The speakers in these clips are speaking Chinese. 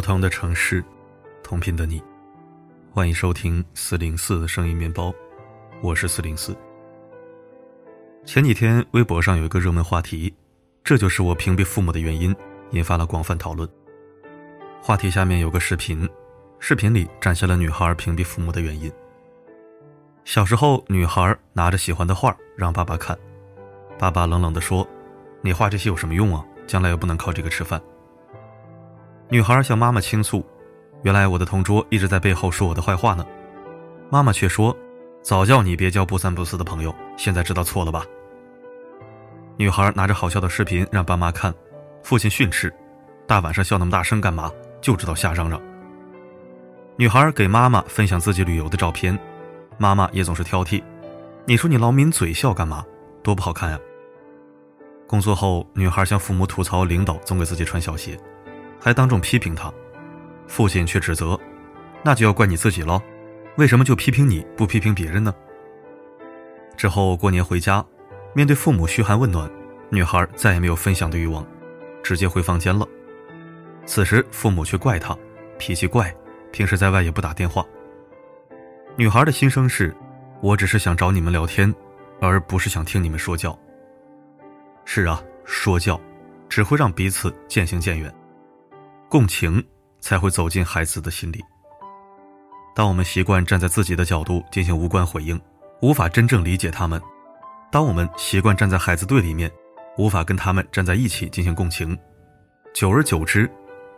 不同的城市，同频的你，欢迎收听四零四声音面包，我是四零四。前几天微博上有一个热门话题，这就是我屏蔽父母的原因，引发了广泛讨论。话题下面有个视频，视频里展现了女孩屏蔽父母的原因。小时候，女孩拿着喜欢的画让爸爸看，爸爸冷冷地说：“你画这些有什么用啊？将来又不能靠这个吃饭。”女孩向妈妈倾诉：“原来我的同桌一直在背后说我的坏话呢。”妈妈却说：“早叫你别交不三不四的朋友，现在知道错了吧？”女孩拿着好笑的视频让爸妈看，父亲训斥：“大晚上笑那么大声干嘛？就知道瞎嚷嚷。”女孩给妈妈分享自己旅游的照片，妈妈也总是挑剔：“你说你老抿嘴笑干嘛？多不好看呀！”工作后，女孩向父母吐槽领导总给自己穿小鞋。还当众批评他，父亲却指责：“那就要怪你自己了，为什么就批评你不批评别人呢？”之后过年回家，面对父母嘘寒问暖，女孩再也没有分享的欲望，直接回房间了。此时父母却怪她脾气怪，平时在外也不打电话。女孩的心声是：“我只是想找你们聊天，而不是想听你们说教。”是啊，说教只会让彼此渐行渐远。共情才会走进孩子的心里。当我们习惯站在自己的角度进行无关回应，无法真正理解他们；当我们习惯站在孩子对立面，无法跟他们站在一起进行共情，久而久之，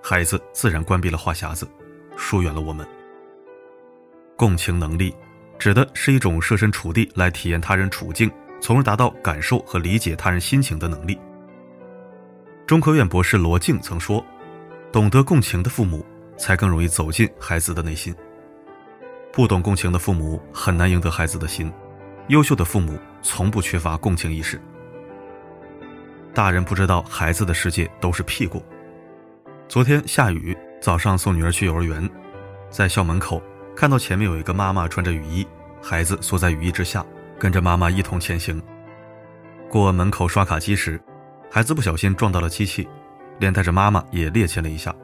孩子自然关闭了话匣子，疏远了我们。共情能力指的是一种设身处地来体验他人处境，从而达到感受和理解他人心情的能力。中科院博士罗静曾说。懂得共情的父母，才更容易走进孩子的内心。不懂共情的父母很难赢得孩子的心。优秀的父母从不缺乏共情意识。大人不知道孩子的世界都是屁股。昨天下雨，早上送女儿去幼儿园，在校门口看到前面有一个妈妈穿着雨衣，孩子缩在雨衣之下，跟着妈妈一同前行。过门口刷卡机时，孩子不小心撞到了机器。连带着妈妈也趔趄了一下，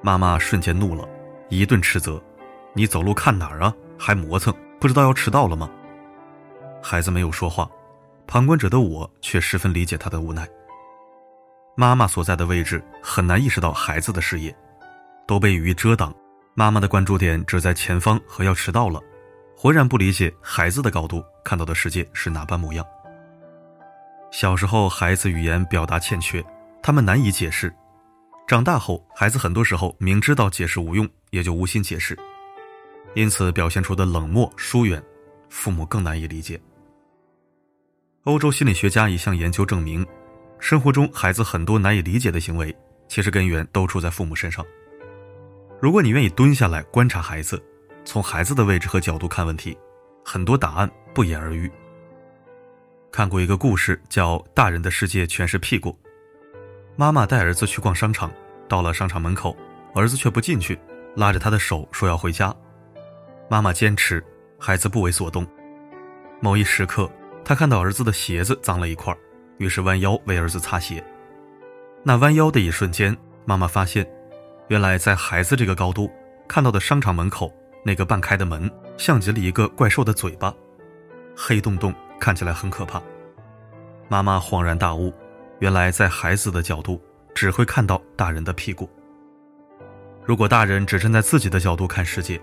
妈妈瞬间怒了，一顿斥责：“你走路看哪儿啊？还磨蹭，不知道要迟到了吗？”孩子没有说话，旁观者的我却十分理解他的无奈。妈妈所在的位置很难意识到孩子的视野，都被雨遮挡，妈妈的关注点只在前方和要迟到了，浑然不理解孩子的高度看到的世界是哪般模样。小时候，孩子语言表达欠缺。他们难以解释，长大后，孩子很多时候明知道解释无用，也就无心解释，因此表现出的冷漠疏远，父母更难以理解。欧洲心理学家一项研究证明，生活中孩子很多难以理解的行为，其实根源都出在父母身上。如果你愿意蹲下来观察孩子，从孩子的位置和角度看问题，很多答案不言而喻。看过一个故事，叫《大人的世界全是屁股》。妈妈带儿子去逛商场，到了商场门口，儿子却不进去，拉着他的手说要回家。妈妈坚持，孩子不为所动。某一时刻，他看到儿子的鞋子脏了一块，于是弯腰为儿子擦鞋。那弯腰的一瞬间，妈妈发现，原来在孩子这个高度看到的商场门口那个半开的门，像极了一个怪兽的嘴巴，黑洞洞，看起来很可怕。妈妈恍然大悟。原来，在孩子的角度，只会看到大人的屁股。如果大人只站在自己的角度看世界，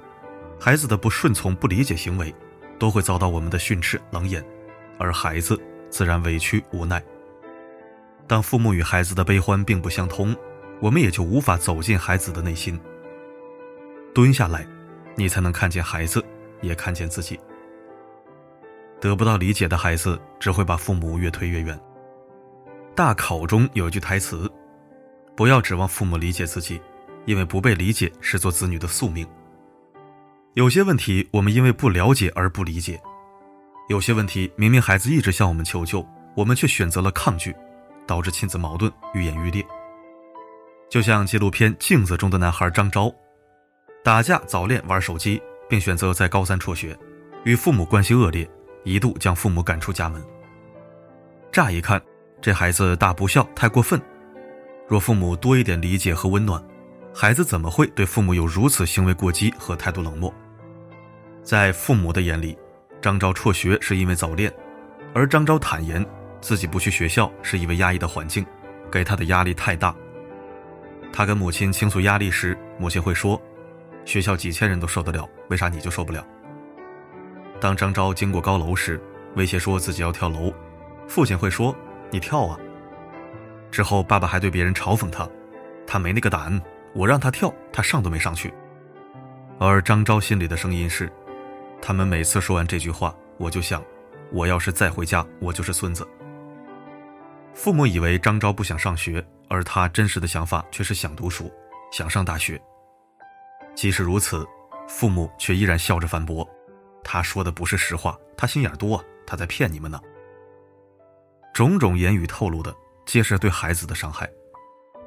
孩子的不顺从、不理解行为，都会遭到我们的训斥、冷眼，而孩子自然委屈无奈。当父母与孩子的悲欢并不相通，我们也就无法走进孩子的内心。蹲下来，你才能看见孩子，也看见自己。得不到理解的孩子，只会把父母越推越远。大考中有一句台词：“不要指望父母理解自己，因为不被理解是做子女的宿命。”有些问题我们因为不了解而不理解，有些问题明明孩子一直向我们求救，我们却选择了抗拒，导致亲子矛盾愈演愈烈。就像纪录片《镜子》中的男孩张昭，打架、早恋、玩手机，并选择在高三辍学，与父母关系恶劣，一度将父母赶出家门。乍一看。这孩子大不孝，太过分。若父母多一点理解和温暖，孩子怎么会对父母有如此行为过激和态度冷漠？在父母的眼里，张昭辍学是因为早恋，而张昭坦言自己不去学校是因为压抑的环境，给他的压力太大。他跟母亲倾诉压力时，母亲会说：“学校几千人都受得了，为啥你就受不了？”当张昭经过高楼时，威胁说自己要跳楼，父亲会说：“你跳啊！”之后，爸爸还对别人嘲讽他：“他没那个胆，我让他跳，他上都没上去。”而张昭心里的声音是：“他们每次说完这句话，我就想，我要是再回家，我就是孙子。”父母以为张昭不想上学，而他真实的想法却是想读书，想上大学。即使如此，父母却依然笑着反驳：“他说的不是实话，他心眼多，他在骗你们呢。”种种言语透露的皆是对孩子的伤害，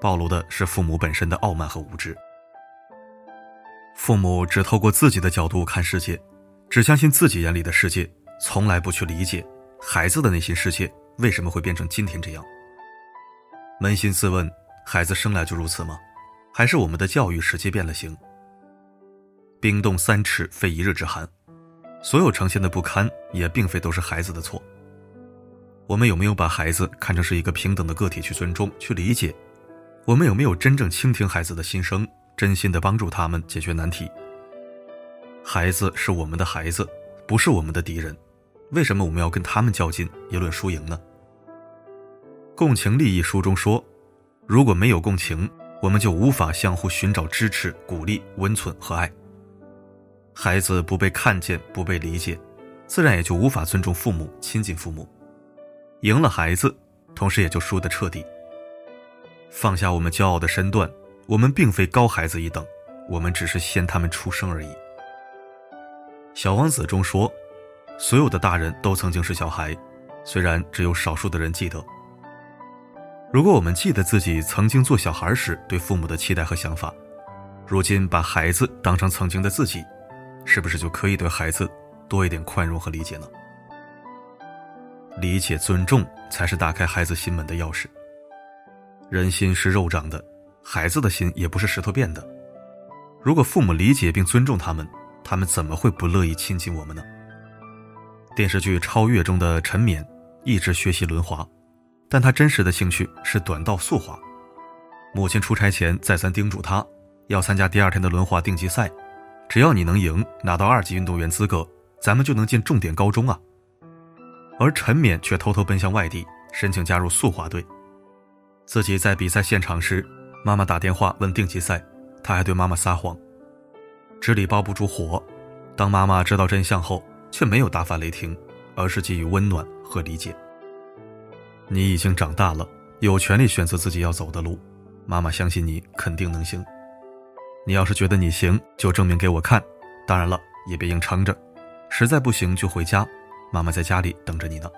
暴露的是父母本身的傲慢和无知。父母只透过自己的角度看世界，只相信自己眼里的世界，从来不去理解孩子的内心世界。为什么会变成今天这样？扪心自问，孩子生来就如此吗？还是我们的教育使其变了形？冰冻三尺，非一日之寒。所有呈现的不堪，也并非都是孩子的错。我们有没有把孩子看成是一个平等的个体去尊重、去理解？我们有没有真正倾听孩子的心声，真心的帮助他们解决难题？孩子是我们的孩子，不是我们的敌人。为什么我们要跟他们较劲，议论输赢呢？《共情利益》书中说，如果没有共情，我们就无法相互寻找支持、鼓励、温存和爱。孩子不被看见、不被理解，自然也就无法尊重父母、亲近父母。赢了孩子，同时也就输得彻底。放下我们骄傲的身段，我们并非高孩子一等，我们只是先他们出生而已。《小王子》中说，所有的大人都曾经是小孩，虽然只有少数的人记得。如果我们记得自己曾经做小孩时对父母的期待和想法，如今把孩子当成曾经的自己，是不是就可以对孩子多一点宽容和理解呢？理解、尊重才是打开孩子心门的钥匙。人心是肉长的，孩子的心也不是石头变的。如果父母理解并尊重他们，他们怎么会不乐意亲近我们呢？电视剧《超越》中的陈冕一直学习轮滑。但他真实的兴趣是短道速滑。母亲出差前再三叮嘱他，要参加第二天的轮滑定级赛，只要你能赢，拿到二级运动员资格，咱们就能进重点高中啊。而陈冕却偷偷奔向外地，申请加入速滑队。自己在比赛现场时，妈妈打电话问定级赛，他还对妈妈撒谎。纸里包不住火，当妈妈知道真相后，却没有大发雷霆，而是给予温暖和理解。你已经长大了，有权利选择自己要走的路。妈妈相信你肯定能行。你要是觉得你行，就证明给我看。当然了，也别硬撑着，实在不行就回家，妈妈在家里等着你呢。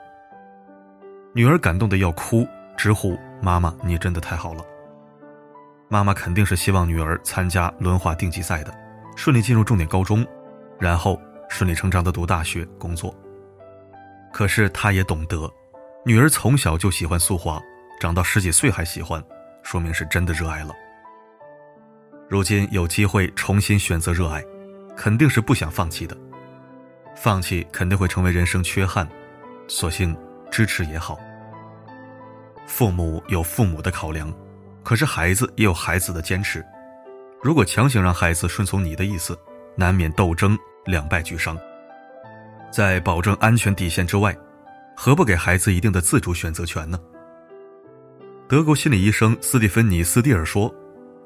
女儿感动的要哭，直呼：“妈妈，你真的太好了。”妈妈肯定是希望女儿参加轮滑定级赛的，顺利进入重点高中，然后顺理成章的读大学、工作。可是她也懂得。女儿从小就喜欢速滑，长到十几岁还喜欢，说明是真的热爱了。如今有机会重新选择热爱，肯定是不想放弃的。放弃肯定会成为人生缺憾，索性支持也好。父母有父母的考量，可是孩子也有孩子的坚持。如果强行让孩子顺从你的意思，难免斗争两败俱伤。在保证安全底线之外。何不给孩子一定的自主选择权呢？德国心理医生斯蒂芬妮·斯蒂尔说：“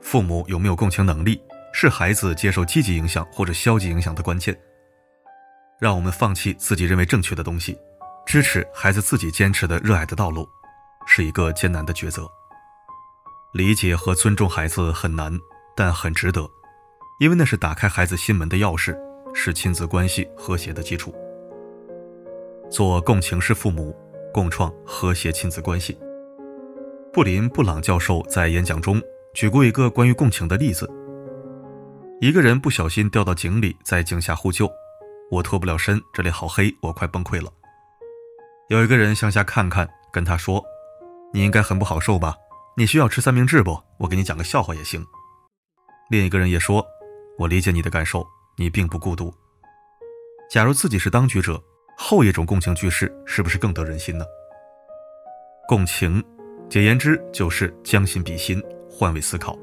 父母有没有共情能力，是孩子接受积极影响或者消极影响的关键。让我们放弃自己认为正确的东西，支持孩子自己坚持的热爱的道路，是一个艰难的抉择。理解和尊重孩子很难，但很值得，因为那是打开孩子心门的钥匙，是亲子关系和谐的基础。”做共情式父母，共创和谐亲子关系。布林布朗教授在演讲中举过一个关于共情的例子：一个人不小心掉到井里，在井下呼救，我脱不了身，这里好黑，我快崩溃了。有一个人向下看看，跟他说：“你应该很不好受吧？你需要吃三明治不？我给你讲个笑话也行。”另一个人也说：“我理解你的感受，你并不孤独。”假如自己是当局者，后一种共情句式是不是更得人心呢？共情，简言之就是将心比心，换位思考，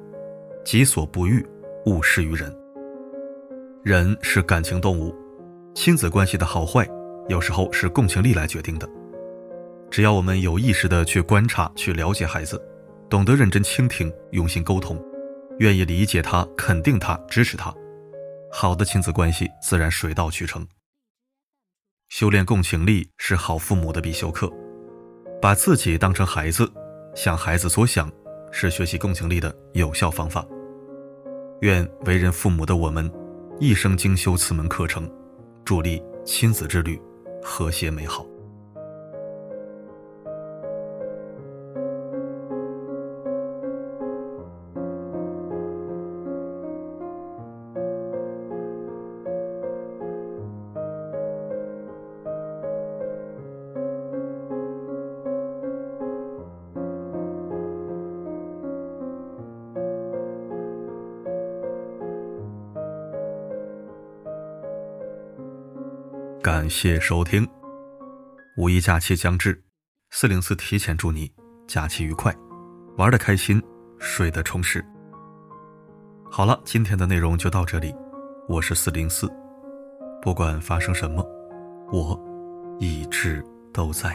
己所不欲，勿施于人。人是感情动物，亲子关系的好坏，有时候是共情力来决定的。只要我们有意识的去观察、去了解孩子，懂得认真倾听、用心沟通，愿意理解他、肯定他、支持他，好的亲子关系自然水到渠成。修炼共情力是好父母的必修课，把自己当成孩子，想孩子所想，是学习共情力的有效方法。愿为人父母的我们，一生精修此门课程，助力亲子之旅和谐美好。感谢收听。五一假期将至，四零四提前祝你假期愉快，玩的开心，睡得充实。好了，今天的内容就到这里，我是四零四，不管发生什么，我一直都在。